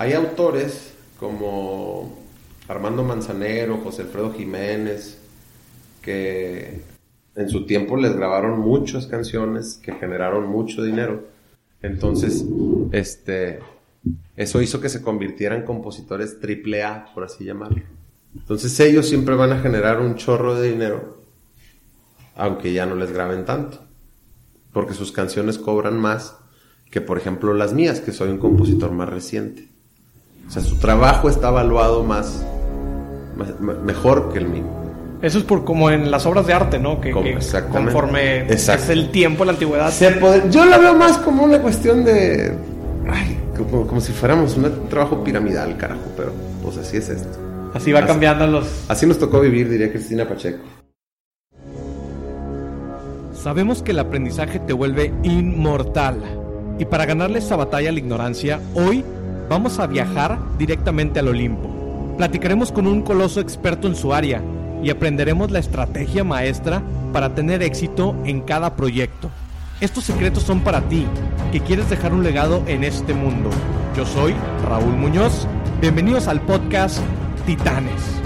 Hay autores como Armando Manzanero, José Alfredo Jiménez, que en su tiempo les grabaron muchas canciones que generaron mucho dinero. Entonces, este, eso hizo que se convirtieran compositores triple A, por así llamarlo. Entonces ellos siempre van a generar un chorro de dinero, aunque ya no les graben tanto, porque sus canciones cobran más que, por ejemplo, las mías, que soy un compositor más reciente. O sea, su trabajo está evaluado más, mejor que el mío. Eso es por como en las obras de arte, ¿no? Que, conforme es el tiempo, la antigüedad. yo lo veo más como una cuestión de. Ay, como, si fuéramos un trabajo piramidal, carajo, pero pues así es esto. Así va cambiando los. Así nos tocó vivir, diría Cristina Pacheco. Sabemos que el aprendizaje te vuelve inmortal. Y para ganarle esa batalla a la ignorancia, hoy vamos a viajar directamente al Olimpo. Platicaremos con un coloso experto en su área y aprenderemos la estrategia maestra para tener éxito en cada proyecto. Estos secretos son para ti, que quieres dejar un legado en este mundo. Yo soy Raúl Muñoz. Bienvenidos al podcast Titanes.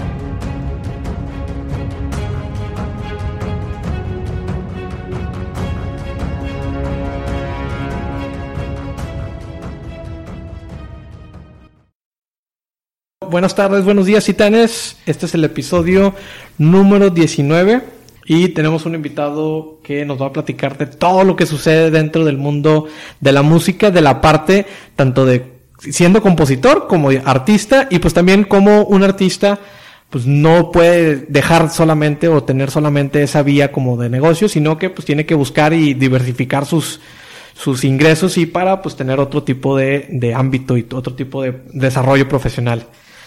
Buenas tardes, buenos días, titanes. Este es el episodio número 19 y tenemos un invitado que nos va a platicar de todo lo que sucede dentro del mundo de la música, de la parte tanto de siendo compositor como artista y pues también como un artista pues no puede dejar solamente o tener solamente esa vía como de negocio, sino que pues tiene que buscar y diversificar sus sus ingresos y para pues tener otro tipo de, de ámbito y otro tipo de desarrollo profesional.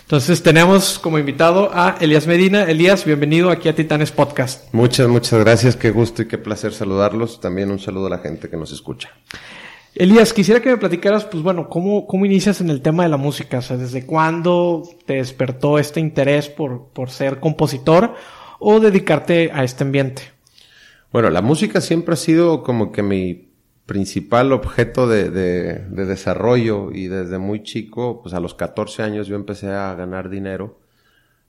Entonces tenemos como invitado a Elías Medina. Elías, bienvenido aquí a Titanes Podcast. Muchas, muchas gracias. Qué gusto y qué placer saludarlos. También un saludo a la gente que nos escucha. Elías, quisiera que me platicaras, pues bueno, ¿cómo, cómo inicias en el tema de la música? O sea, ¿desde cuándo te despertó este interés por, por ser compositor o dedicarte a este ambiente? Bueno, la música siempre ha sido como que mi principal objeto de, de, desarrollo y desde muy chico, pues a los 14 años yo empecé a ganar dinero,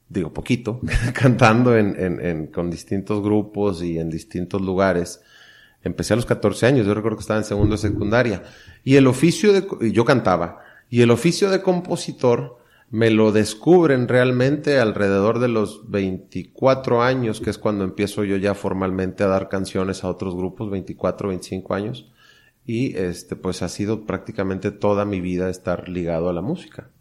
digo poquito, cantando en, en, con distintos grupos y en distintos lugares. Empecé a los 14 años, yo recuerdo que estaba en segundo de secundaria. Y el oficio de, yo cantaba, y el oficio de compositor me lo descubren realmente alrededor de los 24 años, que es cuando empiezo yo ya formalmente a dar canciones a otros grupos, 24, 25 años y este pues ha sido prácticamente toda mi vida estar ligado a la música.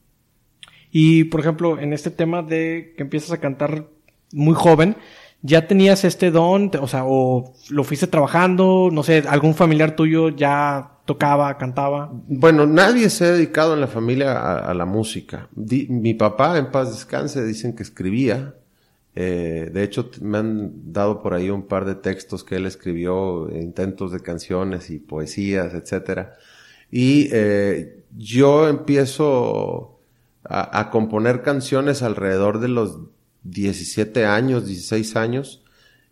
Y por ejemplo, en este tema de que empiezas a cantar muy joven, ¿ya tenías este don? O sea, o lo fuiste trabajando, no sé, algún familiar tuyo ya tocaba, cantaba? Bueno, nadie se ha dedicado en la familia a, la música. mi papá, en paz descanse, dicen que escribía, eh, de hecho, me han dado por ahí un par de textos que él escribió, intentos de canciones y poesías, etcétera. Y eh, yo empiezo a, componer canciones alrededor de los 17 años, 16 años,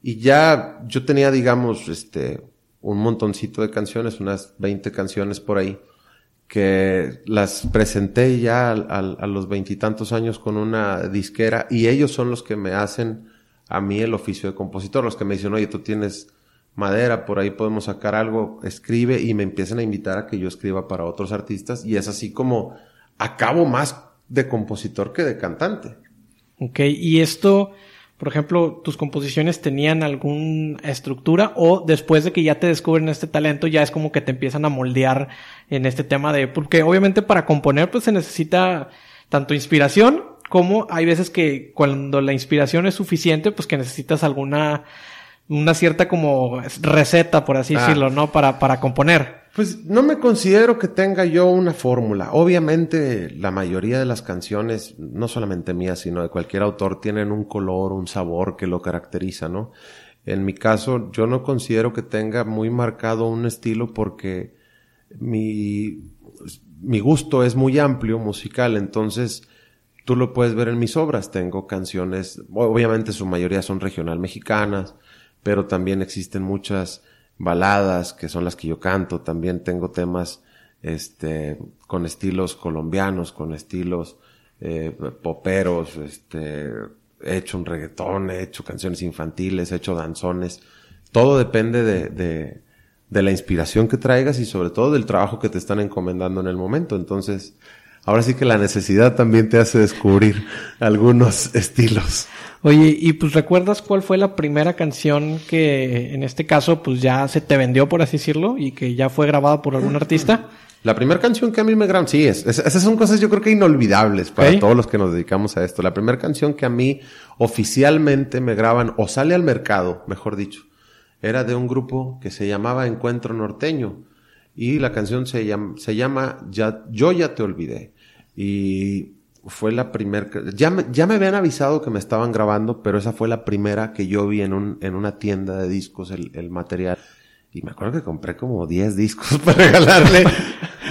y ya yo tenía, digamos, este, un montoncito de canciones, unas 20 canciones por ahí que las presenté ya a, los veintitantos años con una disquera y ellos son los que me hacen a mí el oficio de compositor, los que me dicen, oye, tú tienes madera, por ahí podemos sacar algo, escribe y me empiezan a invitar a que yo escriba para otros artistas y es así como acabo más de compositor que de cantante. Ok, y esto por ejemplo, tus composiciones tenían alguna estructura o después de que ya te descubren este talento ya es como que te empiezan a moldear en este tema de, porque obviamente para componer pues se necesita tanto inspiración como hay veces que cuando la inspiración es suficiente pues que necesitas alguna, una cierta como receta por así ah. decirlo, ¿no? Para, para componer. Pues no me considero que tenga yo una fórmula. Obviamente la mayoría de las canciones, no solamente mías, sino de cualquier autor, tienen un color, un sabor que lo caracteriza, ¿no? En mi caso, yo no considero que tenga muy marcado un estilo porque mi, mi gusto es muy amplio musical, entonces tú lo puedes ver en mis obras. Tengo canciones, obviamente su mayoría son regional mexicanas, pero también existen muchas baladas, que son las que yo canto, también tengo temas este, con estilos colombianos, con estilos eh, poperos, este, he hecho un reggaetón, he hecho canciones infantiles, he hecho danzones. Todo depende de, de, de la inspiración que traigas y sobre todo del trabajo que te están encomendando en el momento. Entonces, ahora sí que la necesidad también te hace descubrir algunos estilos. Oye, y pues recuerdas cuál fue la primera canción que en este caso pues ya se te vendió, por así decirlo, y que ya fue grabada por algún artista? La primera canción que a mí me graban, sí, es, esas son cosas yo creo que inolvidables para todos los que nos dedicamos a esto. La primera canción que a mí oficialmente me graban o sale al mercado, mejor dicho, era de un grupo que se llamaba Encuentro Norteño y la canción se llama, se llama ya, Yo ya te olvidé. Y fue la primera, ya me, ya me habían avisado que me estaban grabando, pero esa fue la primera que yo vi en, un, en una tienda de discos, el, el material. Y me acuerdo que compré como 10 discos para regalarle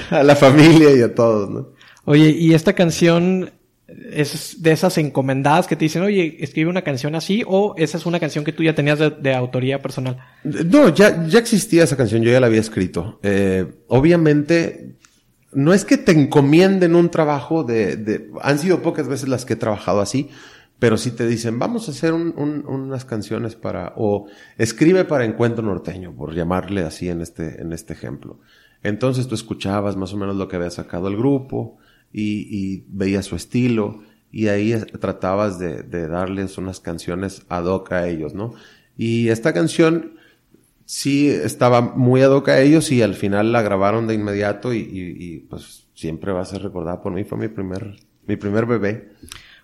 a la familia y a todos, ¿no? Oye, y esta canción es de esas encomendadas que te dicen, oye, escribe una canción así, o esa es una canción que tú ya tenías de, autoría personal? No, ya, ya existía esa canción, yo ya la había escrito. Eh, obviamente, no es que te encomienden un trabajo de, han sido pocas veces las que he trabajado así, pero si te dicen, vamos a hacer un, un, unas canciones para, o escribe para Encuentro Norteño, por llamarle así en este, en este ejemplo. Entonces tú escuchabas más o menos lo que había sacado el grupo y, y veías su estilo y ahí tratabas de, de, darles unas canciones ad hoc a ellos, ¿no? Y esta canción sí estaba muy ad a ellos y al final la grabaron de inmediato y, pues siempre va a ser recordada por mí, fue mi primer, mi primer bebé.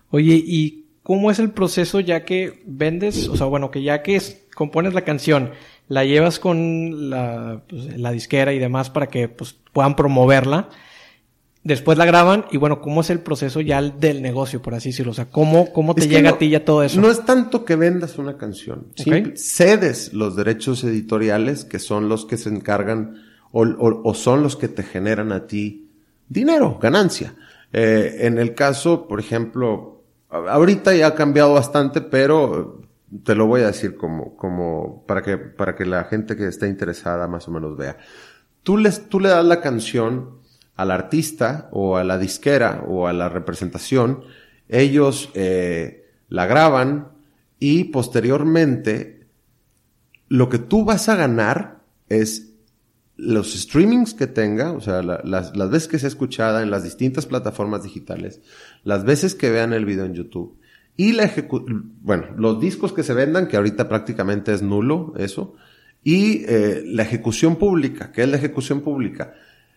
Oye, ¿y cómo es el proceso ya que vendes, o sea, bueno, que ya que compones la canción, la llevas con la, pues, la disquera y demás para que pues, puedan promoverla. Después la graban y bueno, ¿cómo es el proceso ya del negocio, por así decirlo? O sea, ¿cómo, cómo te llega a ti ya todo eso? No es tanto que vendas una canción. cedes los derechos editoriales que son los que se encargan o, o, son los que te generan a ti dinero, ganancia. Eh, en el caso, por ejemplo, Ahorita ya ha cambiado bastante, pero te lo voy a decir como, como, para que, para que la gente que esté interesada más o menos vea. Tú les, tú le das la canción al artista o a la disquera o a la representación, ellos eh, la graban y posteriormente lo que tú vas a ganar es los streamings que tenga, o sea, las, las veces que sea escuchada en las distintas plataformas digitales, las veces que vean el video en YouTube y la ejecución, bueno, los discos que se vendan, que ahorita prácticamente es nulo eso, y eh, la ejecución pública, que es la ejecución pública,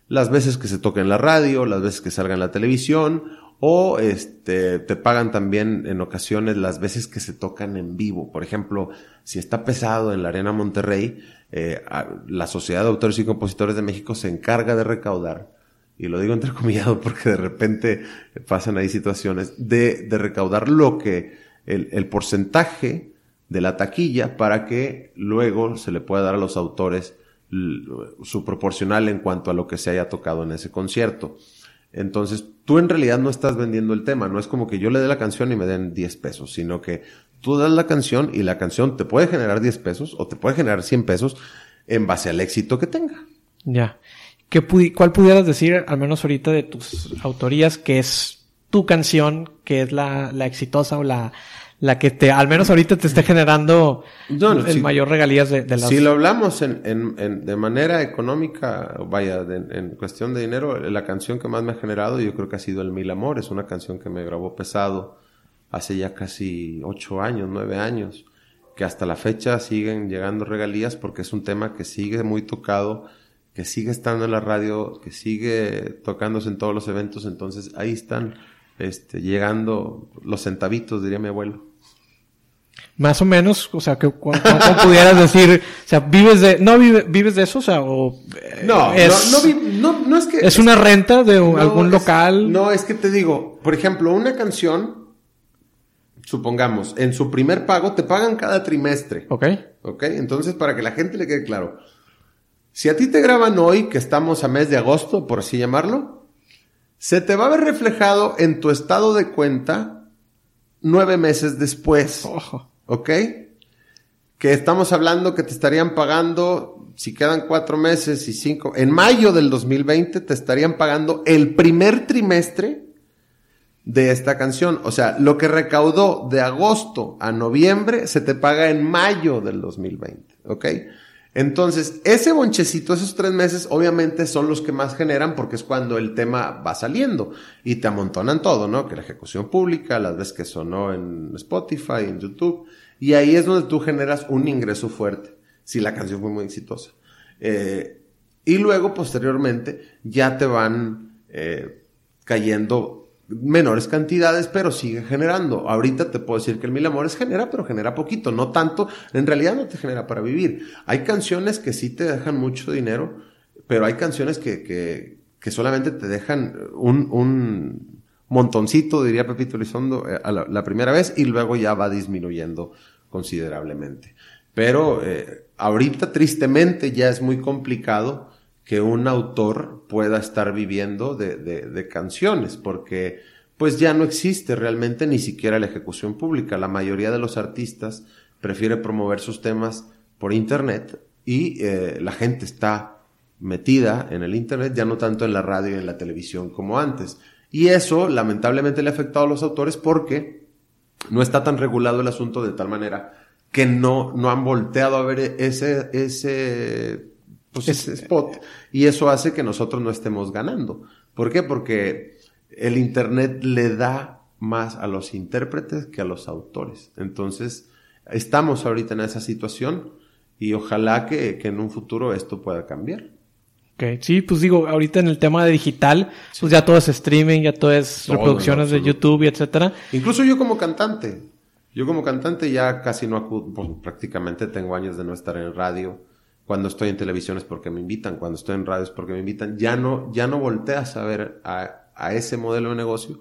las veces que se toque en la radio, las veces que salga en la televisión, o este, te pagan también en ocasiones las veces que se tocan en vivo. Por ejemplo, si está pesado en la Arena Monterrey, eh, la Sociedad de Autores y Compositores de México se encarga de recaudar, y lo digo entrecomillado porque de repente pasan ahí situaciones, de, de recaudar lo que, el, el porcentaje de la taquilla para que luego se le pueda dar a los autores su proporcional en cuanto a lo que se haya tocado en ese concierto. Entonces, tú en realidad no estás vendiendo el tema, no es como que yo le dé la canción y me den 10 pesos, sino que tú das la canción y la canción te puede generar 10 pesos o te puede generar 100 pesos en base al éxito que tenga. Ya. ¿Qué ¿Cuál pudieras decir, al menos ahorita, de tus autorías, que es tu canción, que es la, la exitosa o la, la que te, al menos ahorita te esté generando el mayor regalías de, de las... Si lo hablamos en, en, de manera económica, vaya, en cuestión de dinero, la canción que más me ha generado yo creo que ha sido El Mil Amor. Es una canción que me grabó pesado hace ya casi ocho años, nueve años, que hasta la fecha siguen llegando regalías porque es un tema que sigue muy tocado, que sigue estando en la radio, que sigue tocándose en todos los eventos. Entonces ahí están este, llegando los centavitos, diría mi abuelo. Más o menos, o sea, que ¿cómo, pudieras decir, o sea, vives de, no vives de eso, o sea, o eh, no, no, no, es que es, una renta de algún local. No, es que te digo, por ejemplo, una canción, supongamos, en su primer pago te pagan cada trimestre. Ok. Ok, entonces para que la gente le quede claro, si a ti te graban hoy, que estamos a mes de agosto, por así llamarlo, se te va a ver reflejado en tu estado de cuenta nueve meses después. Ojo. ¿Ok? Que estamos hablando que te estarían pagando si quedan cuatro meses y cinco, en mayo del 2020 te estarían pagando el primer trimestre de esta canción. O sea, lo que recaudó de agosto a noviembre se te paga en mayo del 2020, ¿ok? Entonces, ese bonchecito, esos tres meses, obviamente son los que más generan porque es cuando el tema va saliendo y te amontonan todo, ¿no? Que la ejecución pública, las veces que sonó en Spotify, en YouTube, y ahí es donde tú generas un ingreso fuerte, si la canción fue muy exitosa. Eh, y luego, posteriormente, ya te van eh, cayendo menores cantidades, pero sigue generando. Ahorita te puedo decir que el Mil Amores genera, pero genera poquito, no tanto, en realidad no te genera para vivir. Hay canciones que sí te dejan mucho dinero, pero hay canciones que, que, que solamente te dejan un, un montoncito, diría Pepito Elizondo, eh, a la, primera vez y luego ya va disminuyendo considerablemente. Pero eh, ahorita tristemente ya es muy complicado que un autor pueda estar viviendo de, de, canciones, porque pues ya no existe realmente ni siquiera la ejecución pública. La mayoría de los artistas prefiere promover sus temas por internet y eh, la gente está metida en el internet, ya no tanto en la radio y en la televisión como antes. Y eso lamentablemente le ha afectado a los autores porque no está tan regulado el asunto de tal manera que no, no han volteado a ver ese, ese pues es spot. Y eso hace que nosotros no estemos ganando. ¿Por qué? Porque el Internet le da más a los intérpretes que a los autores. Entonces, estamos ahorita en esa situación y ojalá que, en un futuro esto pueda cambiar. Ok, sí, pues digo, ahorita en el tema de digital, pues ya todo es streaming, ya todo es reproducciones de YouTube y etcétera. Incluso yo como cantante, yo como cantante ya casi no acudo, pues, prácticamente tengo años de no estar en radio cuando estoy en televisión es porque me invitan, cuando estoy en radio es porque me invitan. Ya no, ya no volteas a ver a, a ese modelo de negocio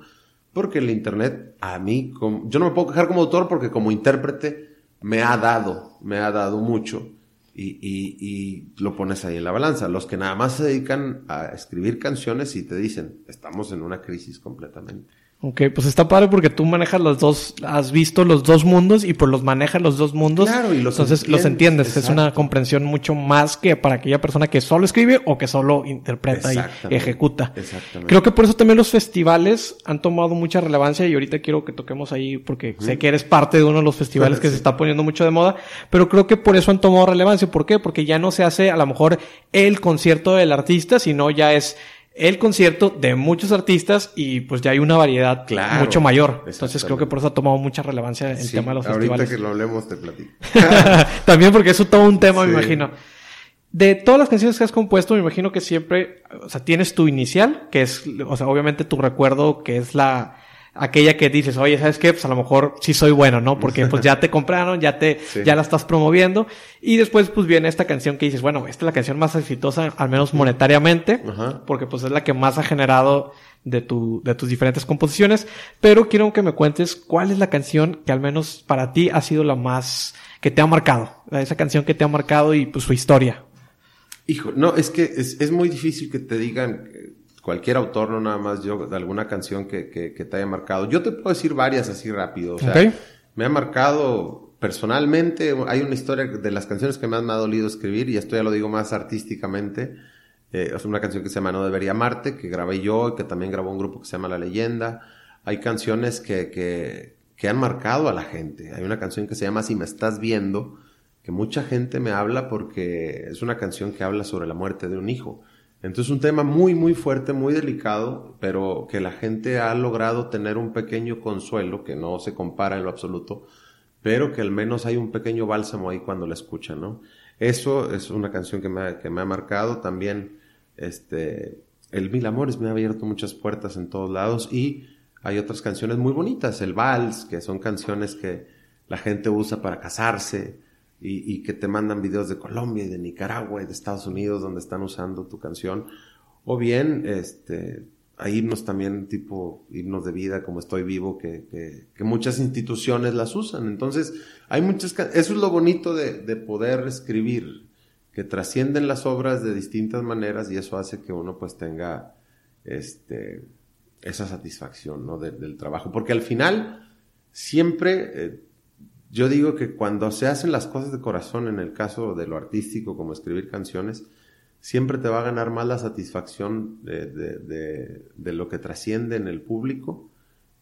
porque el Internet a mí, como, yo no me puedo quejar como autor porque como intérprete me ha dado, me ha dado mucho y, y, y lo pones ahí en la balanza. Los que nada más se dedican a escribir canciones y te dicen, estamos en una crisis completamente. Ok, pues está padre porque tú manejas los dos, has visto los dos mundos y pues los manejas los dos mundos. Claro, y los Entonces los entiendes. Es una comprensión mucho más que para aquella persona que solo escribe o que solo interpreta y ejecuta. Exactamente. Creo que por eso también los festivales han tomado mucha relevancia y ahorita quiero que toquemos ahí porque sé que eres parte de uno de los festivales que se está poniendo mucho de moda, pero creo que por eso han tomado relevancia. ¿Por qué? Porque ya no se hace a lo mejor el concierto del artista, sino ya es el concierto de muchos artistas y pues ya hay una variedad mucho mayor. Entonces creo que por eso ha tomado mucha relevancia el tema de los festivales. Ahorita que lo hablemos te platico. También porque es todo un tema, me imagino. De todas las canciones que has compuesto, me imagino que siempre, o sea, tienes tu inicial, que es, o sea, obviamente tu recuerdo, que es la, aquella que dices, oye, ¿sabes qué? Pues a lo mejor sí soy bueno, ¿no? Porque pues ya te compraron, ya te, ya la estás promoviendo. Y después pues viene esta canción que dices, bueno, esta es la canción más exitosa, al menos monetariamente, porque pues es la que más ha generado de tu, de tus diferentes composiciones. Pero quiero que me cuentes cuál es la canción que al menos para ti ha sido la más, que te ha marcado. Esa canción que te ha marcado y pues su historia. Hijo, no, es que es, es muy difícil que te digan cualquier autor, no nada más yo, de alguna canción que, que, que te haya marcado. Yo te puedo decir varias así rápido. O sea, me ha marcado personalmente, hay una historia de las canciones que más me ha dolido escribir, y esto ya lo digo más artísticamente. Eh, es una canción que se llama No Debería Amarte, que grabé yo y que también grabó un grupo que se llama La Leyenda. Hay canciones que, que, que han marcado a la gente. Hay una canción que se llama Si me estás viendo, que mucha gente me habla porque es una canción que habla sobre la muerte de un hijo. Entonces un tema muy, muy fuerte, muy delicado, pero que la gente ha logrado tener un pequeño consuelo, que no se compara en lo absoluto, pero que al menos hay un pequeño bálsamo ahí cuando la escuchan, ¿no? Eso es una canción que me ha, que me ha marcado también, este, el Mil Amores me ha abierto muchas puertas en todos lados y hay otras canciones muy bonitas, el Vals, que son canciones que la gente usa para casarse, y, que te mandan videos de Colombia y de Nicaragua y de Estados Unidos donde están usando tu canción. O bien, este, hay himnos también tipo himnos de vida como Estoy Vivo que, que, muchas instituciones las usan. Entonces, hay muchas, eso es lo bonito de, de, poder escribir, que trascienden las obras de distintas maneras y eso hace que uno pues tenga, este, esa satisfacción, ¿no? del trabajo. Porque al final, siempre, eh, yo digo que cuando se hacen las cosas de corazón, en el caso de lo artístico, como escribir canciones, siempre te va a ganar más la satisfacción de, de, de, lo que trasciende en el público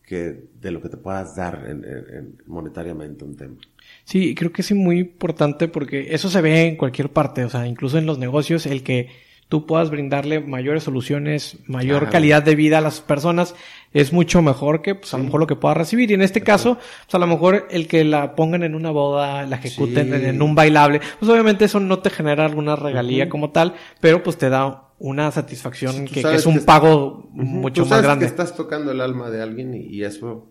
que de lo que te puedas dar en, monetariamente un tema. Sí, creo que es muy importante porque eso se ve en cualquier parte, o sea, incluso en los negocios, el que tú puedas brindarle mayores soluciones, mayor calidad de vida a las personas, es mucho mejor que, pues, a lo mejor lo que pueda recibir. Y en este caso, pues, a lo mejor el que la pongan en una boda, la ejecuten en, un bailable, pues obviamente eso no te genera alguna regalía como tal, pero pues te da una satisfacción que, es un pago mucho más grande. que estás tocando el alma de alguien y, eso,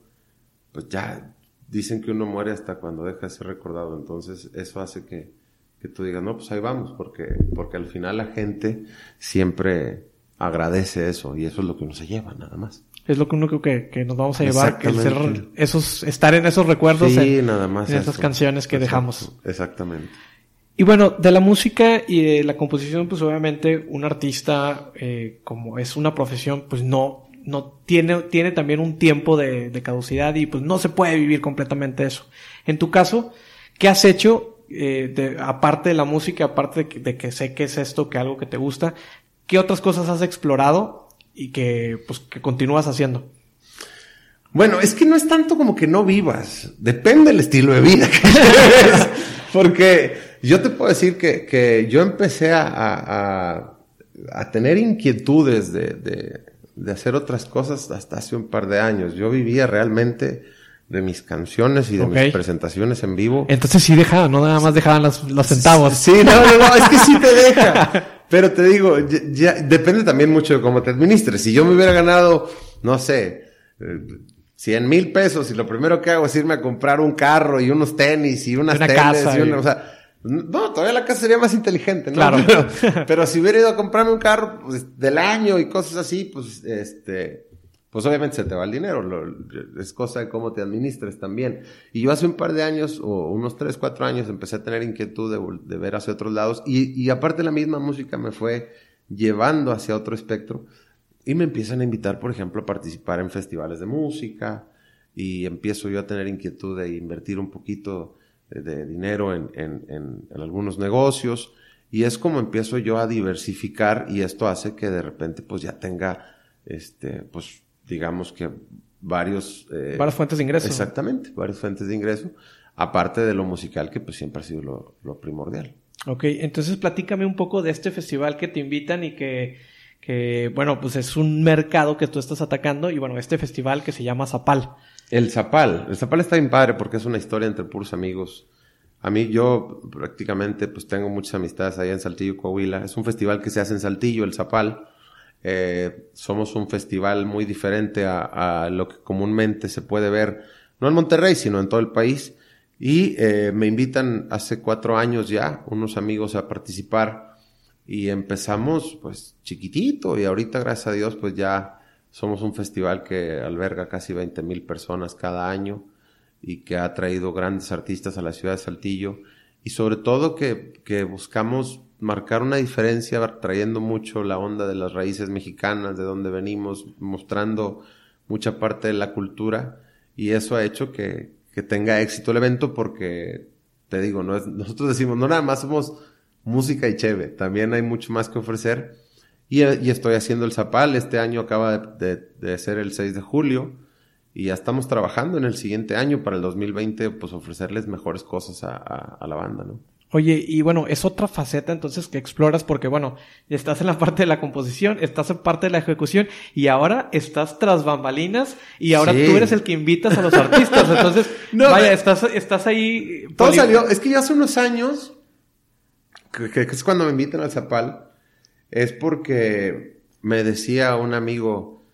pues ya dicen que uno muere hasta cuando deja de ser recordado. Entonces, eso hace que, que tú digas, no, pues ahí vamos, porque, porque al final la gente siempre agradece eso y eso es lo que uno se lleva, nada más. Es lo que uno creo que, que nos vamos a llevar, el ser, esos, estar en esos recuerdos, en, nada más en esas canciones que dejamos. Exactamente. Y bueno, de la música y de la composición, pues obviamente un artista, eh, como es una profesión, pues no, no tiene, tiene también un tiempo de, de caducidad y pues no se puede vivir completamente eso. En tu caso, ¿qué has hecho eh, aparte de la música, aparte de que, sé que es esto, que algo que te gusta, ¿qué otras cosas has explorado y que, pues, que continúas haciendo? Bueno, es que no es tanto como que no vivas, depende del estilo de vida que Porque yo te puedo decir que, que yo empecé a, a, tener inquietudes de, de, de, hacer otras cosas hasta hace un par de años. Yo vivía realmente de mis canciones y de mis presentaciones en vivo. Entonces sí dejaba, no nada más dejaban los, los centavos. Sí, no, no, no, es que sí te deja. Pero te digo, ya, depende también mucho de cómo te administres. Si yo me hubiera ganado, no sé, 100 mil pesos y lo primero que hago es irme a comprar un carro y unos tenis y unas una casa y una, o sea, no, todavía la casa sería más inteligente, ¿no? Claro. Pero, pero si hubiera ido a comprarme un carro pues, del año y cosas así, pues, este, pues obviamente se te va el dinero, es cosa de cómo te administres también. Y yo hace un par de años, o unos tres, cuatro años, empecé a tener inquietud de, ver hacia otros lados y, y, aparte la misma música me fue llevando hacia otro espectro y me empiezan a invitar, por ejemplo, a participar en festivales de música y empiezo yo a tener inquietud de invertir un poquito de, dinero en, en, en, en algunos negocios y es como empiezo yo a diversificar y esto hace que de repente pues ya tenga este pues digamos que varios... Eh, varias fuentes de ingreso. Exactamente, varias fuentes de ingreso, aparte de lo musical que pues siempre ha sido lo, lo primordial. Ok, entonces platícame un poco de este festival que te invitan y que, que, bueno, pues es un mercado que tú estás atacando y bueno, este festival que se llama Zapal. El Zapal, el Zapal está bien padre porque es una historia entre puros amigos. A mí yo prácticamente pues tengo muchas amistades allá en Saltillo, Coahuila. Es un festival que se hace en Saltillo, el Zapal. Eh, somos un festival muy diferente a, lo que comúnmente se puede ver, no en Monterrey, sino en todo el país. Y eh, me invitan hace cuatro años ya unos amigos a participar y empezamos pues chiquitito y ahorita gracias a Dios pues ya somos un festival que alberga casi 20 mil personas cada año y que ha traído grandes artistas a la ciudad de Saltillo y sobre todo que, que buscamos marcar una diferencia trayendo mucho la onda de las raíces mexicanas, de donde venimos, mostrando mucha parte de la cultura y eso ha hecho que, que tenga éxito el evento porque, te digo, no es, nosotros decimos, no nada más somos música y cheve, también hay mucho más que ofrecer y, estoy haciendo el Zapal, este año acaba de, ser el 6 de julio y ya estamos trabajando en el siguiente año para el 2020 pues ofrecerles mejores cosas a, a la banda, ¿no? Oye, y bueno, es otra faceta entonces que exploras porque bueno, estás en la parte de la composición, estás en parte de la ejecución y ahora estás tras bambalinas y ahora tú eres el que invitas a los artistas. Entonces, vaya, estás, estás ahí. Todo salió, es que ya hace unos años, que, es cuando me invitan al Zapal, es porque me decía un amigo,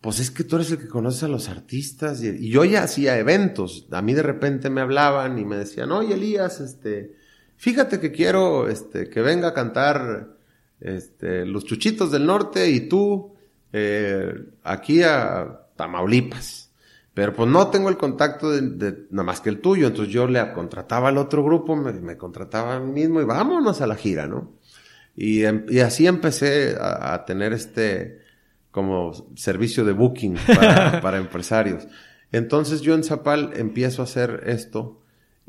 pues es que tú eres el que conoces a los artistas y, y yo ya hacía eventos. A mí de repente me hablaban y me decían, oye Elías, este fíjate que quiero este, que venga a cantar este, los Chuchitos del Norte y tú eh, aquí a Tamaulipas. Pero pues no tengo el contacto de, nada más que el tuyo, entonces yo le contrataba al otro grupo, me, contrataba a mí mismo y vámonos a la gira, ¿no? Y, em, y así empecé a, tener este como servicio de booking para, para empresarios. Entonces yo en Zapal empiezo a hacer esto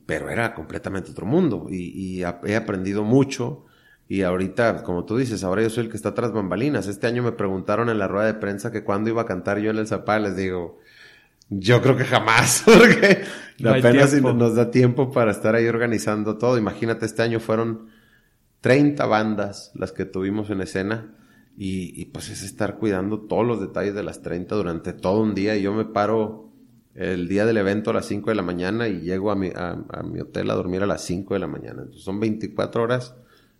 pero era completamente otro mundo y, he aprendido mucho. Y ahorita, como tú dices, ahora yo soy el que está tras bambalinas. Este año me preguntaron en la rueda de prensa que cuándo iba a cantar yo en el Zapal. Les digo, yo creo que jamás, porque apenas nos da tiempo para estar ahí organizando todo. Imagínate, este año fueron 30 bandas las que tuvimos en escena y, pues es estar cuidando todos los detalles de las 30 durante todo un día y yo me paro el día del evento a las 5 de la mañana y llego a mi, a, mi hotel a dormir a las 5 de la mañana. Entonces son 24 horas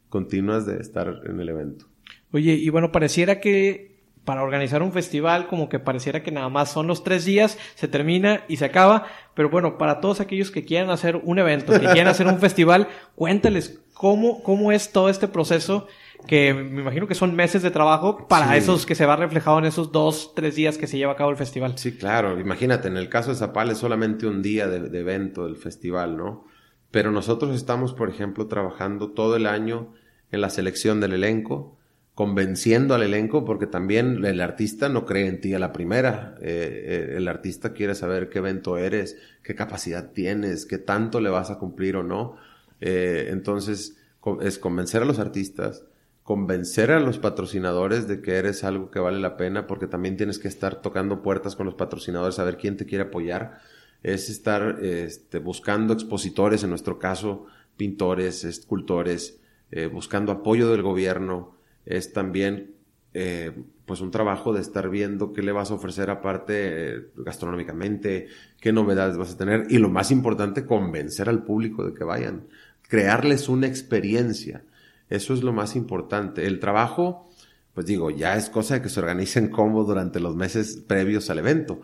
continuas de estar en el evento. Oye, y bueno, pareciera que para organizar un festival como que pareciera que nada más son los tres días, se termina y se acaba, pero bueno, para todos aquellos que quieran hacer un evento, que quieran hacer un festival, cuéntales cómo, cómo es todo este proceso que me imagino que son meses de trabajo para esos que se va reflejado en esos dos, tres días que se lleva a cabo el festival. Sí, claro. Imagínate, en el caso de Zapal es solamente un día de, de evento del festival, ¿no? Pero nosotros estamos, por ejemplo, trabajando todo el año en la selección del elenco, convenciendo al elenco, porque también el artista no cree en ti a la primera. Eh, eh, el artista quiere saber qué evento eres, qué capacidad tienes, qué tanto le vas a cumplir o no. Eh, entonces, es convencer a los artistas, convencer a los patrocinadores de que eres algo que vale la pena, porque también tienes que estar tocando puertas con los patrocinadores, a ver quién te quiere apoyar. Es estar este, buscando expositores, en nuestro caso, pintores, escultores, eh, buscando apoyo del gobierno. Es también eh, pues un trabajo de estar viendo qué le vas a ofrecer aparte eh, gastronómicamente, qué novedades vas a tener y lo más importante, convencer al público de que vayan, crearles una experiencia. Eso es lo más importante. El trabajo, pues digo, ya es cosa de que se organicen como durante los meses previos al evento.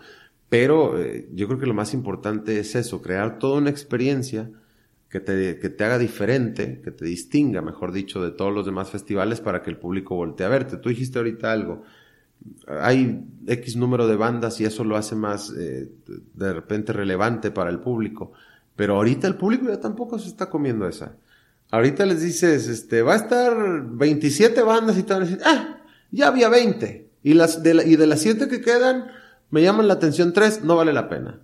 Pero eh, yo creo que lo más importante es eso, crear toda una experiencia que te, que te haga diferente, que te distinga, mejor dicho, de todos los demás festivales para que el público voltee a verte. Tú dijiste ahorita algo, hay X número de bandas y eso lo hace más eh, de repente relevante para el público, pero ahorita el público ya tampoco se está comiendo esa. Ahorita les dices, este, va a estar 27 bandas y te van ah, ya había 20. Y, las de y de las 7 que quedan, me llaman la atención 3, no vale la pena.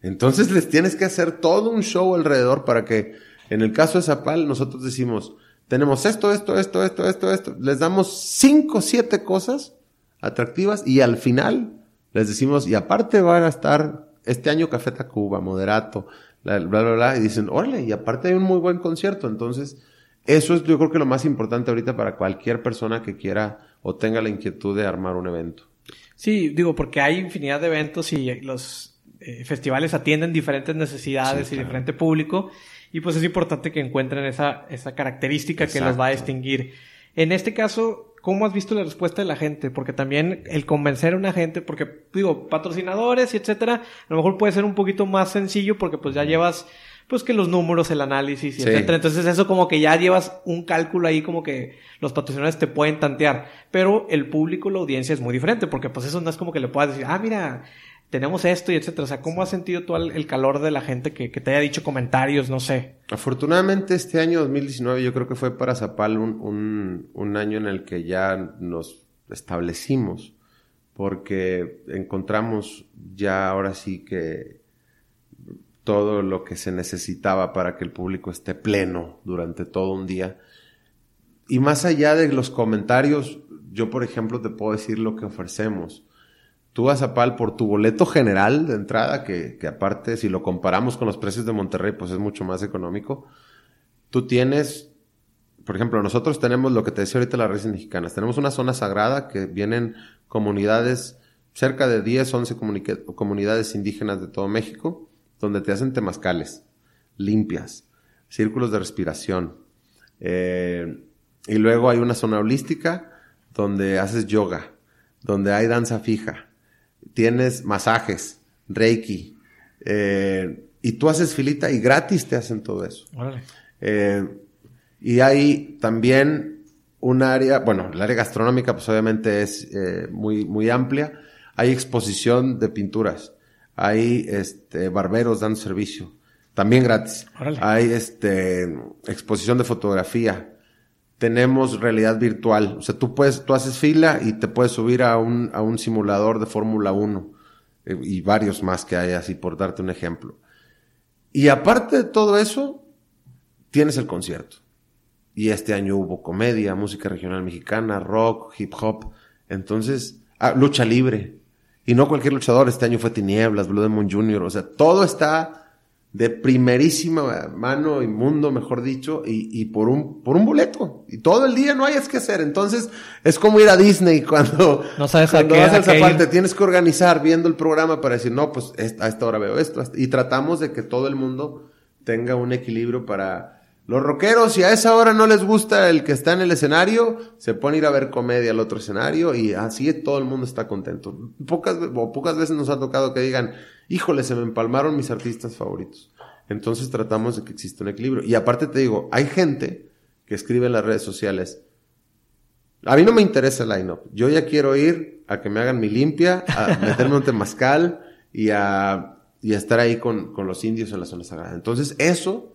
Entonces les tienes que hacer todo un show alrededor para que, en el caso de Zapal, nosotros decimos, tenemos esto, esto, esto, esto, esto, esto. Les damos 5, 7 cosas atractivas y al final les decimos, y aparte van a estar este año Café Tacuba, Moderato, bla, bla, bla, y dicen, órale, y aparte hay un muy buen concierto. Entonces, eso es yo creo que lo más importante ahorita para cualquier persona que quiera o tenga la inquietud de armar un evento. Sí, digo, porque hay infinidad de eventos y los eh, festivales atienden diferentes necesidades y diferente público. Y pues es importante que encuentren esa, esa característica que los va a distinguir. En este caso, ¿Cómo has visto la respuesta de la gente? Porque también el convencer a una gente, porque digo, patrocinadores y etcétera, a lo mejor puede ser un poquito más sencillo porque pues ya llevas pues que los números, el análisis y etcétera. Entonces eso como que ya llevas un cálculo ahí como que los patrocinadores te pueden tantear. Pero el público, la audiencia es muy diferente porque pues eso no es como que le puedas decir, ah, mira, tenemos esto y etcétera. O sea, ¿cómo has sentido tú el, calor de la gente que, te haya dicho comentarios? No sé. Afortunadamente, este año 2019 yo creo que fue para Zapal un, un, año en el que ya nos establecimos porque encontramos ya ahora sí que todo lo que se necesitaba para que el público esté pleno durante todo un día. Y más allá de los comentarios, yo por ejemplo te puedo decir lo que ofrecemos tú vas a PAL por tu boleto general de entrada, que, que, aparte, si lo comparamos con los precios de Monterrey, pues es mucho más económico. Tú tienes, por ejemplo, nosotros tenemos lo que te decía ahorita las raíces mexicanas. Tenemos una zona sagrada que vienen comunidades, cerca de 10, 11 comunidades indígenas de todo México, donde te hacen temazcales, limpias, círculos de respiración. Eh, y luego hay una zona holística donde haces yoga, donde hay danza fija, tienes masajes, reiki, eh, y tú haces filita y gratis te hacen todo eso. Eh, y hay también un área, bueno, el área gastronómica pues obviamente es eh, muy, muy amplia. Hay exposición de pinturas, hay este, barberos dando servicio, también gratis. Hay este, exposición de fotografía, tenemos realidad virtual. O sea, tú puedes, tú haces fila y te puedes subir a un, a un simulador de Fórmula 1 eh, y varios más que hay así por darte un ejemplo. Y aparte de todo eso, tienes el concierto. Y este año hubo comedia, música regional mexicana, rock, hip hop. Entonces, ah, lucha libre. Y no cualquier luchador. Este año fue Tinieblas, Blue Demon Jr. O sea, todo está de primerísima mano y mundo, mejor dicho, y, y, por un por un boleto. Y todo el día no hayas que hacer. Entonces, es como ir a Disney cuando, no sabes cuando a qué, vas al a qué Zapal, ir. te tienes que organizar viendo el programa para decir, no, pues es- a esta hora veo esto. Y tratamos de que todo el mundo tenga un equilibrio para los rockeros. Si a esa hora no les gusta el que está en el escenario, se pone a ir a ver comedia al otro escenario y así todo el mundo está contento. Pocas, o pocas veces nos ha tocado que digan, híjole, se me empalmaron mis artistas favoritos. Entonces tratamos de que exista un equilibrio. Y aparte te digo, hay gente que escribe en las redes sociales, a mí no me interesa el line-up. Yo ya quiero ir a que me hagan mi limpia, a meterme un temazcal y a, y a estar ahí con, con los indios en la zona sagrada. Entonces, eso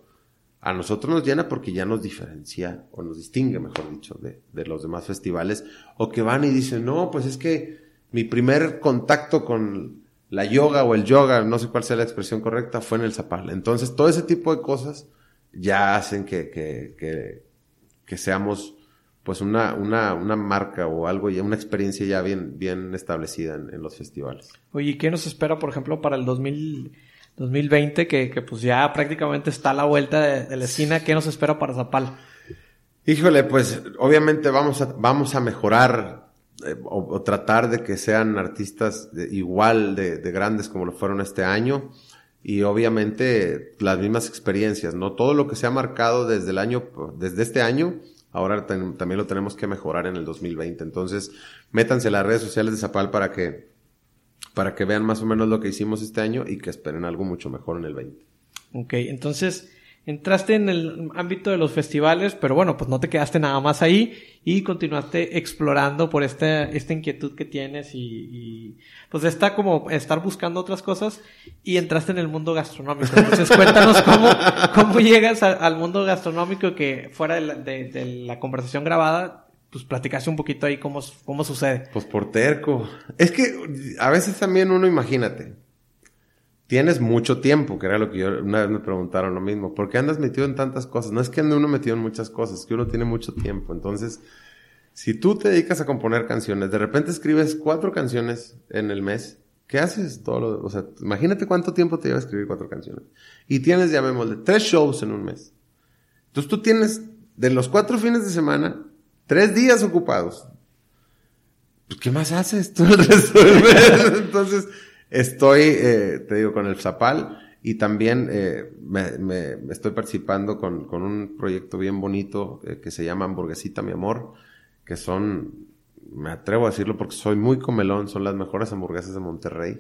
a nosotros nos llena porque ya nos diferencia, o nos distingue, mejor dicho, de, de los demás festivales, o que van y dicen, no, pues es que mi primer contacto con la yoga o el yoga, no sé cuál sea la expresión correcta, fue en el Zapal. Entonces, todo ese tipo de cosas ya hacen que, que, que, que seamos pues una, una, una marca o algo, ya una experiencia ya bien, bien establecida en, en los festivales. Oye, ¿y qué nos espera, por ejemplo, para el 2000, 2020, que, que pues ya prácticamente está a la vuelta de, de la esquina? ¿Qué nos espera para Zapal? Híjole, pues obviamente vamos a, vamos a mejorar eh, o, tratar de que sean artistas de- igual de, de grandes como lo fueron este año y obviamente las mismas experiencias, ¿no? Todo lo que se ha marcado desde el año, desde este año, ahora también lo tenemos que mejorar en el 2020. Entonces, métanse a las redes sociales de Zapal para que, para que vean más o menos lo que hicimos este año y que esperen algo mucho mejor en el 20. Ok, entonces entraste en el ámbito de los festivales, pero bueno, pues no te quedaste nada más ahí y continuaste explorando por esta, esta inquietud que tienes y, pues está como estar buscando otras cosas y entraste en el mundo gastronómico. Entonces cuéntanos cómo, cómo llegas al mundo gastronómico que fuera de la, de la conversación grabada, pues platicaste un poquito ahí cómo, cómo sucede. Pues por terco. Es que a veces también uno, imagínate, tienes mucho tiempo, que era lo que yo una vez me preguntaron lo mismo. ¿Por qué andas metido en tantas cosas? No es que ande uno metido en muchas cosas, es que uno tiene mucho tiempo. Entonces, si tú te dedicas a componer canciones, de repente escribes cuatro canciones en el mes, ¿qué haces? Todo lo, o sea, imagínate cuánto tiempo te lleva escribir cuatro canciones. Y tienes, llamémosle, tres shows en un mes. Entonces tú tienes, de los cuatro fines de semana, tres días ocupados. Pues, ¿qué más haces todo el? Entonces, estoy, eh, te digo, con el Zapal y también eh, me, estoy participando con, con un proyecto bien bonito eh, que se llama Hamburguesita Mi Amor, que son, me atrevo a decirlo porque soy muy comelón, son las mejores hamburguesas de Monterrey.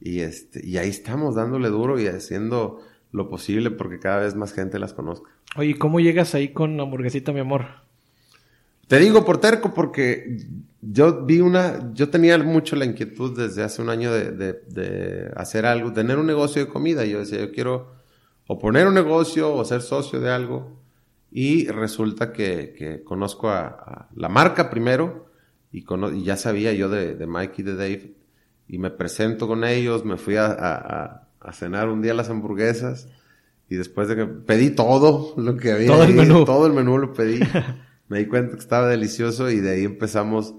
Y, este, y ahí estamos dándole duro y haciendo lo posible porque cada vez más gente las conozca. Oye, ¿cómo llegas ahí con hamburguesita, mi amor? Te digo por terco porque yo vi una, yo tenía mucho la inquietud desde hace un año de, de, de hacer algo, tener un negocio de comida. Yo decía, yo quiero o poner un negocio o ser socio de algo. Y resulta que, que conozco a, a la marca primero y, y ya sabía yo de, de Mike y de Dave y me presento con ellos, me fui a, a- a- cenar un día las hamburguesas y después de que pedí todo lo que había Todo el menú. todo el menú lo pedí, me di cuenta que estaba delicioso y de ahí empezamos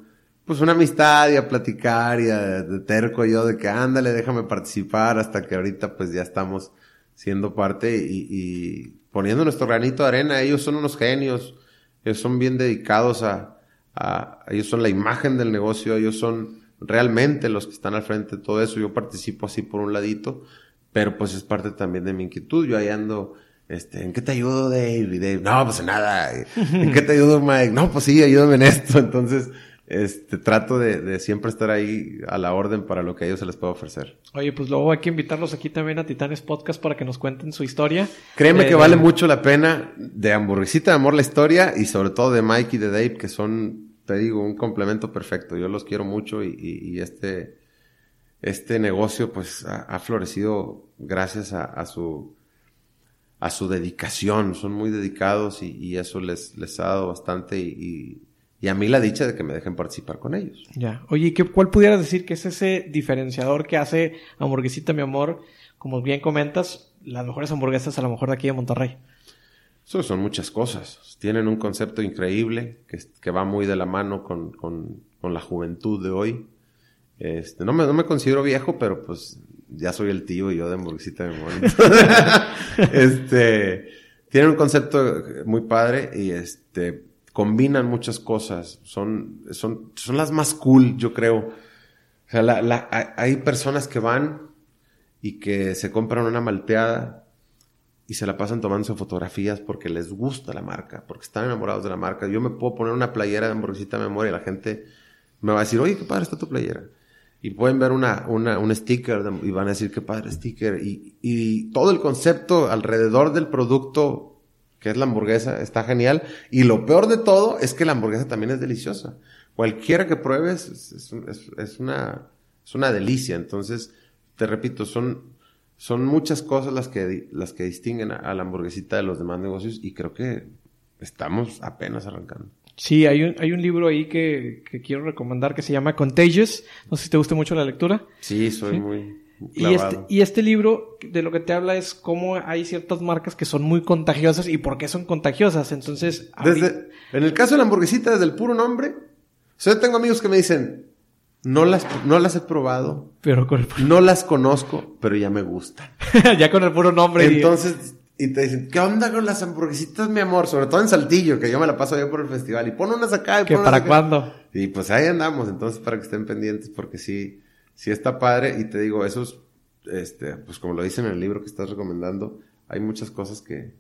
pues una amistad y a platicar y a, de terco yo de que ándale, déjame participar hasta que ahorita pues ya estamos siendo parte y, y poniendo nuestro granito de arena. Ellos son unos genios, ellos son bien dedicados a, a- ellos son la imagen del negocio, ellos son realmente los que están al frente de todo eso. Yo participo así por un ladito, pero pues es parte también de mi inquietud. Yo ahí ando, este, ¿en qué te ayudo, Dave? Y Dave, no, pues en nada. ¿En qué te ayudo, Mike? No, pues sí, ayúdame en esto. Entonces, este, trato de, de siempre estar ahí a la orden para lo que a ellos se les pueda ofrecer. Oye, pues luego hay que invitarlos aquí también a Titanes Podcast para que nos cuenten su historia. Créeme Eh, que vale mucho la pena de Hamburguesita de Amor la historia y sobre todo de Mike y de Dave, que son, te digo, un complemento perfecto. Yo los quiero mucho y, y- y este, este negocio pues ha, ha florecido gracias a, a su a su dedicación. Son muy dedicados y, y eso les, les ha dado bastante y, y- y a mí la dicha de que me dejen participar con ellos. Ya. Oye, ¿qué, ¿cuál pudieras decir que es ese diferenciador que hace Hamburguesita, mi amor? Como bien comentas, las mejores hamburguesas a lo mejor de aquí de Monterrey. Eso son muchas cosas. Tienen un concepto increíble que, que va muy de la mano con, con, con la juventud de hoy. Este, no, me, no me considero viejo, pero pues ya soy el tío y yo de hamburguesita de amor. este, tienen un concepto muy padre y este, combinan muchas cosas. Son, son, son las más cool, yo creo. O sea, la, la, hay personas que van y que se compran una malteada y se la pasan tomándose fotografías porque les gusta la marca, porque están enamorados de la marca. Yo me puedo poner una playera de hamburguesita de memoria y la gente me va a decir, oye, qué padre está tu playera. Y pueden ver una, una, un sticker y van a decir, qué padre sticker. Y, y todo el concepto alrededor del producto, que es la hamburguesa, está genial. Y lo peor de todo es que la hamburguesa también es deliciosa. Cualquiera que pruebes es, es, es una, es una delicia. Entonces, te repito, son, son muchas cosas las que, las que distinguen a, la hamburguesita de los demás negocios y creo que estamos apenas arrancando. Sí, hay un, hay un libro ahí que, que quiero recomendar que se llama Contagious. No sé si te gusta mucho la lectura. Sí, soy muy... Y este, y este libro de lo que te habla es cómo hay ciertas marcas que son muy contagiosas y por qué son contagiosas. Entonces, desde, en el caso de la hamburguesita, desde el puro nombre, yo tengo amigos que me dicen, no las, no las he probado. Pero con No las conozco, pero ya me gustan. ya con el puro nombre. Entonces, y te dicen, ¿qué onda con las hamburguesitas, mi amor? Sobre todo en Saltillo, que yo me la paso allá por el festival. Y pon unas acá. Y ¿Que para cuándo? Y pues ahí andamos. Entonces, para que estén pendientes, porque sí, sí está padre. Y te digo, esos, este, pues como lo dice en el libro que estás recomendando, hay muchas cosas que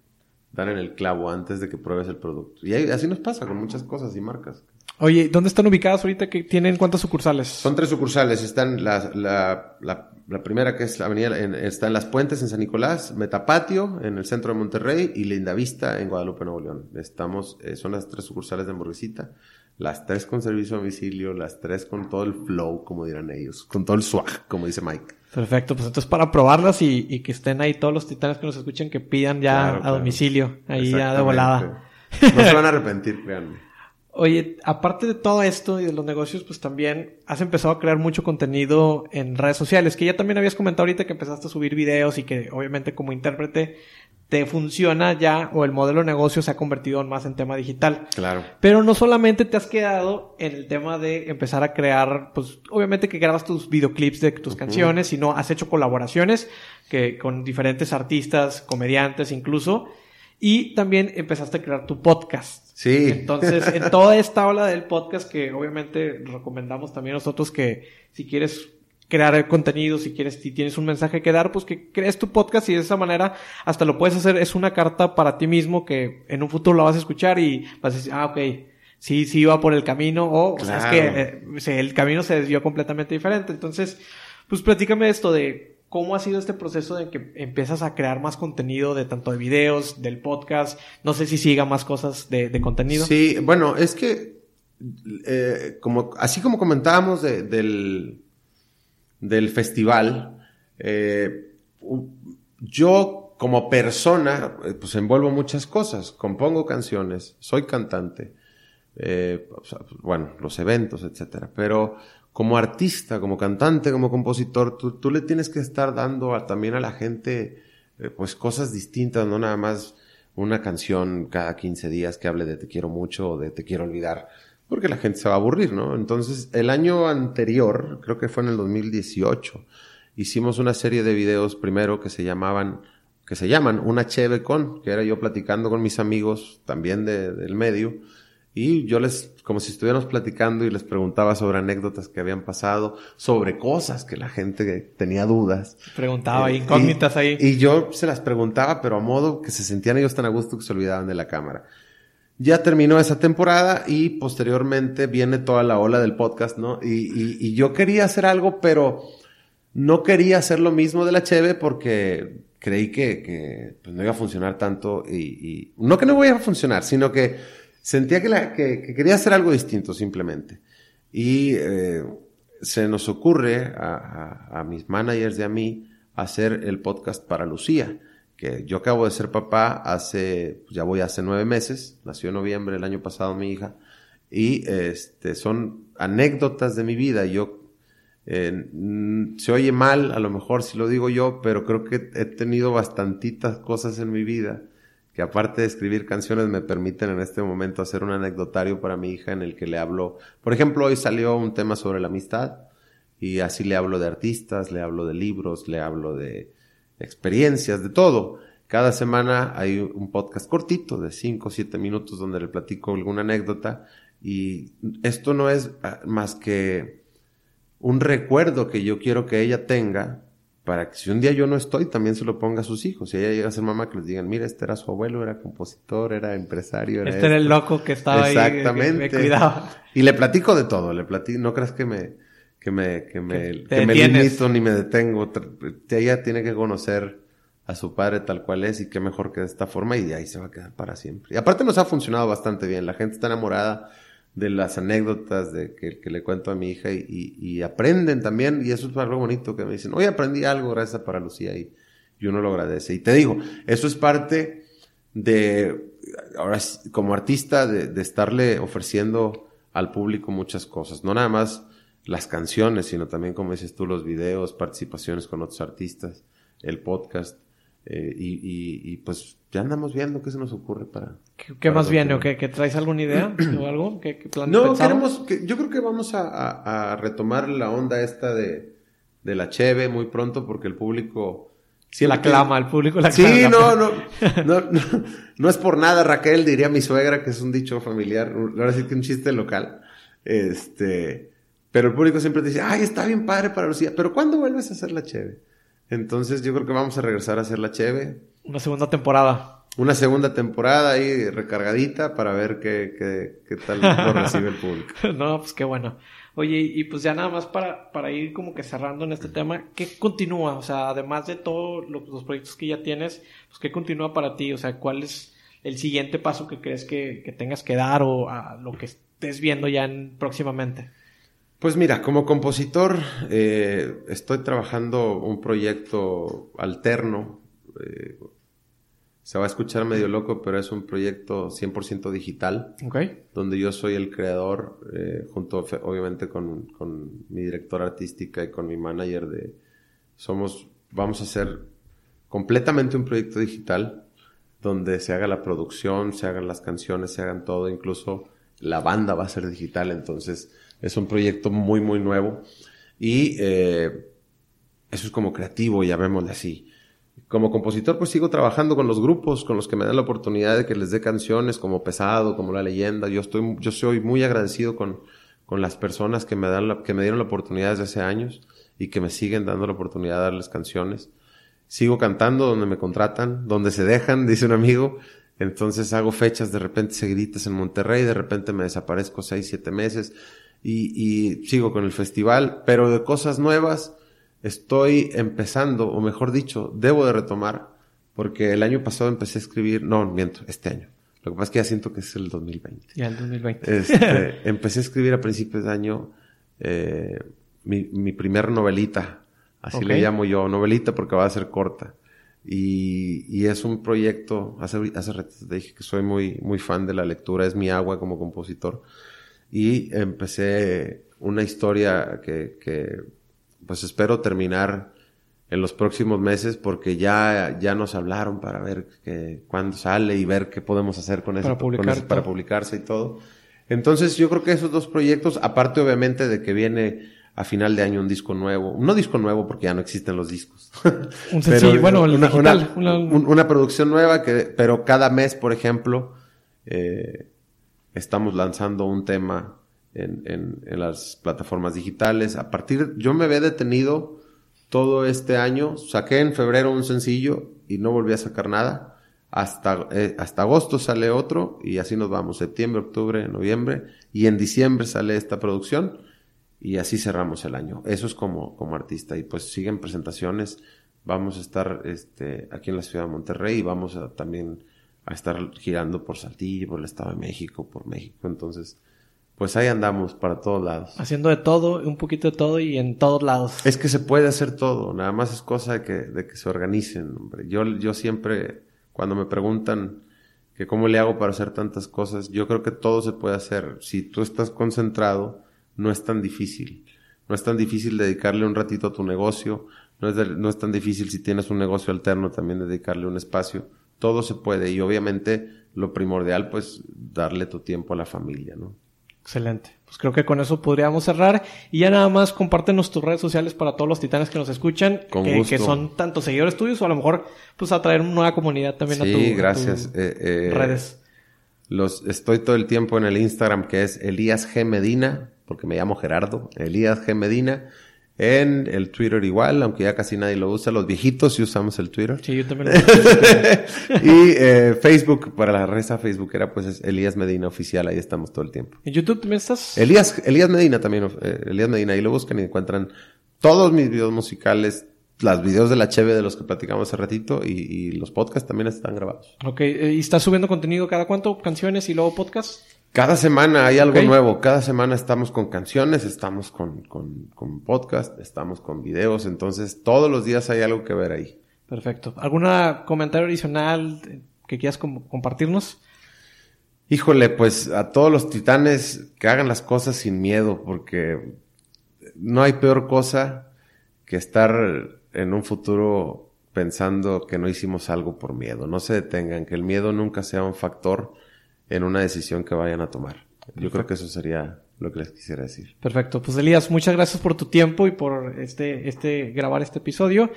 dan en el clavo antes de que pruebes el producto. Y así nos pasa con muchas cosas y marcas. Oye, ¿dónde están ubicadas ahorita? que ¿Tienen cuántas sucursales? Son tres sucursales. Están la, la, la, primera, que es la avenida, está en Las Puentes, en San Nicolás, Metapatio, en el centro de Monterrey, y Lindavista, en Guadalupe, Nuevo León. Estamos, eh, son las tres sucursales de hamburguesita. Las tres con servicio a domicilio, las tres con todo el flow, como dirán ellos, con todo el swag, como dice Mike. Perfecto, pues entonces para probarlas y, y que estén ahí todos los titanes que nos escuchen, que pidan ya a domicilio, ahí ya de volada. No se van a arrepentir, créanme. Oye, aparte de todo esto y de los negocios, pues también has empezado a crear mucho contenido en redes sociales, que ya también habías comentado ahorita que empezaste a subir videos y que obviamente como intérprete te funciona ya o el modelo de negocio se ha convertido más en tema digital. Claro. Pero no solamente te has quedado en el tema de empezar a crear, pues obviamente que grabas tus videoclips de tus canciones, sino has hecho colaboraciones que con diferentes artistas, comediantes incluso, y también empezaste a crear tu podcast. Sí. Entonces, en toda esta ola del podcast que obviamente recomendamos también nosotros que si quieres crear contenido, si quieres, si tienes un mensaje que dar, pues que crees tu podcast y de esa manera hasta lo puedes hacer, es una carta para ti mismo que en un futuro la vas a escuchar y vas a decir, ah, ok, sí, sí iba por el camino o, o sea, es que eh, el camino se desvió completamente diferente. Entonces, pues platícame esto de ¿Cómo ha sido este proceso de que empiezas a crear más contenido de tanto de videos, del podcast? No sé si siga más cosas de, contenido. Sí, bueno, es que eh, como, así como comentábamos del, del festival, eh, yo como persona, eh, pues envuelvo muchas cosas, compongo canciones, soy cantante, bueno, los eventos, etcétera, pero como artista, como cantante, como compositor, tú, tú le tienes que estar dando también a la gente eh, pues cosas distintas, no nada más una canción cada 15 días que hable de te quiero mucho o de te quiero olvidar, porque la gente se va a aburrir, ¿no? Entonces, el año anterior, creo que fue en el 2018, hicimos una serie de videos primero que se llamaban que se llaman Una Cheve con, que era yo platicando con mis amigos también de, del medio, y yo les, como si estuviéramos platicando y les preguntaba sobre anécdotas que habían pasado, sobre cosas que la gente tenía dudas. Preguntaba, eh, incógnitas ahí. Y yo se las preguntaba, pero a modo que se sentían ellos tan a gusto que se olvidaban de la cámara. Ya terminó esa temporada y posteriormente viene toda la ola del podcast, ¿no? Y, y, yo quería hacer algo, pero no quería hacer lo mismo de la Cheve porque creí que, que pues, no iba a funcionar tanto y, y no que no iba a funcionar, sino que sentía que, quería hacer algo distinto simplemente. Y eh, se nos ocurre a, mis managers y a mí hacer el podcast para Lucía, que yo acabo de ser papá hace, ya voy hace nueve meses, nació en noviembre el año pasado mi hija, y este, son anécdotas de mi vida. Yo eh, se oye mal, a lo mejor si lo digo yo, pero creo que he tenido bastantitas cosas en mi vida que aparte de escribir canciones me permiten en este momento hacer un anecdotario para mi hija en el que le hablo, por ejemplo, hoy salió un tema sobre la amistad y así le hablo de artistas, le hablo de libros, le hablo de experiencias, de todo. Cada semana hay un podcast cortito de 5 o 7 minutos donde le platico alguna anécdota y esto no es ah, más que un recuerdo que yo quiero que ella tenga para que si un día yo no estoy, también se lo ponga a sus hijos. Si ella llega a ser mamá, que les digan, mira, este era su abuelo, era compositor, era empresario, era Este era el loco que estaba ahí. Exactamente. Me cuidaba. Y le platico de todo, le platico, no creas que me, que me, que me, que me limito ni me detengo. Ella tiene que conocer a su padre tal cual es y qué mejor que de esta forma y de ahí se va a quedar para siempre. Y aparte nos ha funcionado bastante bien, la gente está enamorada de las anécdotas de que, que le cuento a mi hija y, aprenden también, y eso es algo bonito que me dicen, oye, aprendí algo gracias para Lucía y, y uno lo agradece. Y te digo, eso es parte de, ahora como artista, de, de estarle ofreciendo al público muchas cosas, no nada más las canciones, sino también, como dices tú, los videos, participaciones con otros artistas, el podcast. Eh, y, y, y, pues ya andamos viendo qué se nos ocurre para... ¿Qué, qué más viene o qué? ¿Que traes alguna idea o algo? ¿Qué, qué plan No, queremos... Que, yo creo que vamos a, a, a, retomar la onda esta de, de la cheve muy pronto porque el público... Siempre la clama, el público la sí, clama. no, no, no, no, no es por nada, Raquel, diría mi suegra, que es un dicho familiar, ahora sí que un chiste local. Este, pero el público siempre dice, ay, está bien padre para Lucía, pero ¿cuándo vuelves a hacer la cheve? Entonces yo creo que vamos a regresar a hacer la cheve. Una segunda temporada. Una segunda temporada ahí recargadita para ver qué, qué, qué tal lo recibe el público. no, pues qué bueno. Oye, y pues ya nada más para, para ir como que cerrando en este tema, ¿qué continúa? O sea, además de todos los proyectos que ya tienes, pues ¿qué continúa para ti? O sea, ¿cuál es el siguiente paso que crees que, que tengas que dar o a lo que estés viendo ya en, próximamente? Pues mira, como compositor eh, estoy trabajando un proyecto alterno. Eh, se va a escuchar medio loco, pero es un proyecto 100% digital. Okay. Donde yo soy el creador, eh, junto obviamente con, con, mi directora artística y con mi manager de... Somos, vamos a hacer completamente un proyecto digital donde se haga la producción, se hagan las canciones, se hagan todo, incluso la banda va a ser digital, entonces es un proyecto muy, muy nuevo. Y eh, eso es como creativo, llamémosle así. Como compositor, pues sigo trabajando con los grupos, con los que me dan la oportunidad de que les dé canciones como Pesado, como La Leyenda. Yo estoy, yo soy muy agradecido con, con las personas que me dan la, que me dieron la oportunidad desde hace años y que me siguen dando la oportunidad de darles canciones. Sigo cantando donde me contratan, donde se dejan, dice un amigo. Entonces hago fechas de repente seguiditas en Monterrey, de repente me desaparezco seis, siete meses y, y sigo con el festival, pero de cosas nuevas estoy empezando, o mejor dicho, debo de retomar, porque el año pasado empecé a escribir, no, miento, este año. Lo que pasa es que ya siento que es el 2020. Ya el 2020. Este, empecé a escribir a principios de año eh, mi, mi primer novelita, así okay. le llamo yo, novelita porque va a ser corta. Y, y es un proyecto, hace, hace rato te dije que soy muy, muy fan de la lectura, es mi agua como compositor. Y empecé una historia que, que pues espero terminar en los próximos meses porque ya, ya nos hablaron para ver que, cuándo sale y ver qué podemos hacer con eso, para, para publicarse y todo. Entonces yo creo que esos dos proyectos, aparte obviamente de que viene a final de año un disco nuevo, no disco nuevo porque ya no existen los discos. Un sencillo, pero, bueno, una, digital, una, una, una, producción nueva que, pero cada mes, por ejemplo, eh, estamos lanzando un tema en, en, las plataformas digitales. A partir, yo me había detenido todo este año, saqué en febrero un sencillo y no volví a sacar nada. Hasta, eh, hasta agosto sale otro y así nos vamos, septiembre, octubre, noviembre y en diciembre sale esta producción y así cerramos el año. Eso es como, como artista y pues siguen presentaciones. Vamos a estar este, aquí en la ciudad de Monterrey y vamos a también a estar girando por Saltillo, por el Estado de México, por México. Entonces, pues ahí andamos para todos lados. Haciendo de todo, un poquito de todo y en todos lados. Es que se puede hacer todo, nada más es cosa de que, de que se organicen. Hombre. Yo, yo siempre, cuando me preguntan que cómo le hago para hacer tantas cosas. Yo creo que todo se puede hacer. Si tú estás concentrado, no es tan difícil. No es tan difícil dedicarle un ratito a tu negocio. No es, no es tan difícil si tienes un negocio alterno también dedicarle un espacio. Todo se puede y obviamente lo primordial pues darle tu tiempo a la familia, ¿no? Excelente. Pues creo que con eso podríamos cerrar. Y ya nada más compártenos tus redes sociales para todos los titanes que nos escuchan. que, que, son tanto seguidores tuyos o a lo mejor pues atraer una nueva comunidad también a tu Sí, gracias. eh, eh, redes. Los, estoy todo el tiempo en el Instagram que es Elías G. Medina, porque me llamo Gerardo. Elías G. Medina. En el Twitter igual, aunque ya casi nadie lo usa. Los viejitos sí usamos el Twitter. Sí, yo también lo uso. y eh, Facebook, para la reza facebookera, pues es Elías Medina Oficial. Ahí estamos todo el tiempo. ¿En YouTube también estás? Elías, Elías Medina también. eh, Elías Medina. Ahí lo buscan y encuentran todos mis videos musicales, las videos de la Cheve de los que platicamos hace ratito y, y los podcasts también están grabados. Ok, eh, ¿y estás subiendo contenido cada cuánto? ¿Canciones y luego podcast? Cada semana hay algo nuevo. Cada semana estamos con canciones, estamos con, con, con podcast, estamos con videos. Entonces, todos los días hay algo que ver ahí. Perfecto. ¿Algún comentario adicional eh, que quieras com- compartirnos? Híjole, pues a todos los titanes que hagan las cosas sin miedo, porque no hay peor cosa que estar en un futuro pensando que no hicimos algo por miedo. No se detengan, que el miedo nunca sea un factor en una decisión que vayan a tomar. Yo creo que eso sería lo que les quisiera decir. Perfecto. Pues Elías, muchas gracias por tu tiempo y por este, este, grabar este episodio.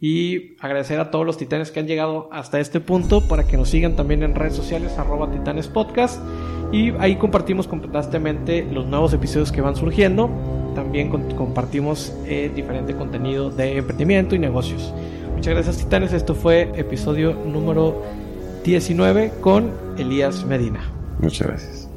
Y agradecer a todos los titanes que han llegado hasta este punto para que nos sigan también en redes sociales, arroba titanes podcast. Y ahí compartimos constantemente los nuevos episodios que van surgiendo. También con- compartimos eh, diferente contenido de emprendimiento y negocios. Muchas gracias titanes. Esto fue episodio número 19 con Elías Medina. Muchas gracias.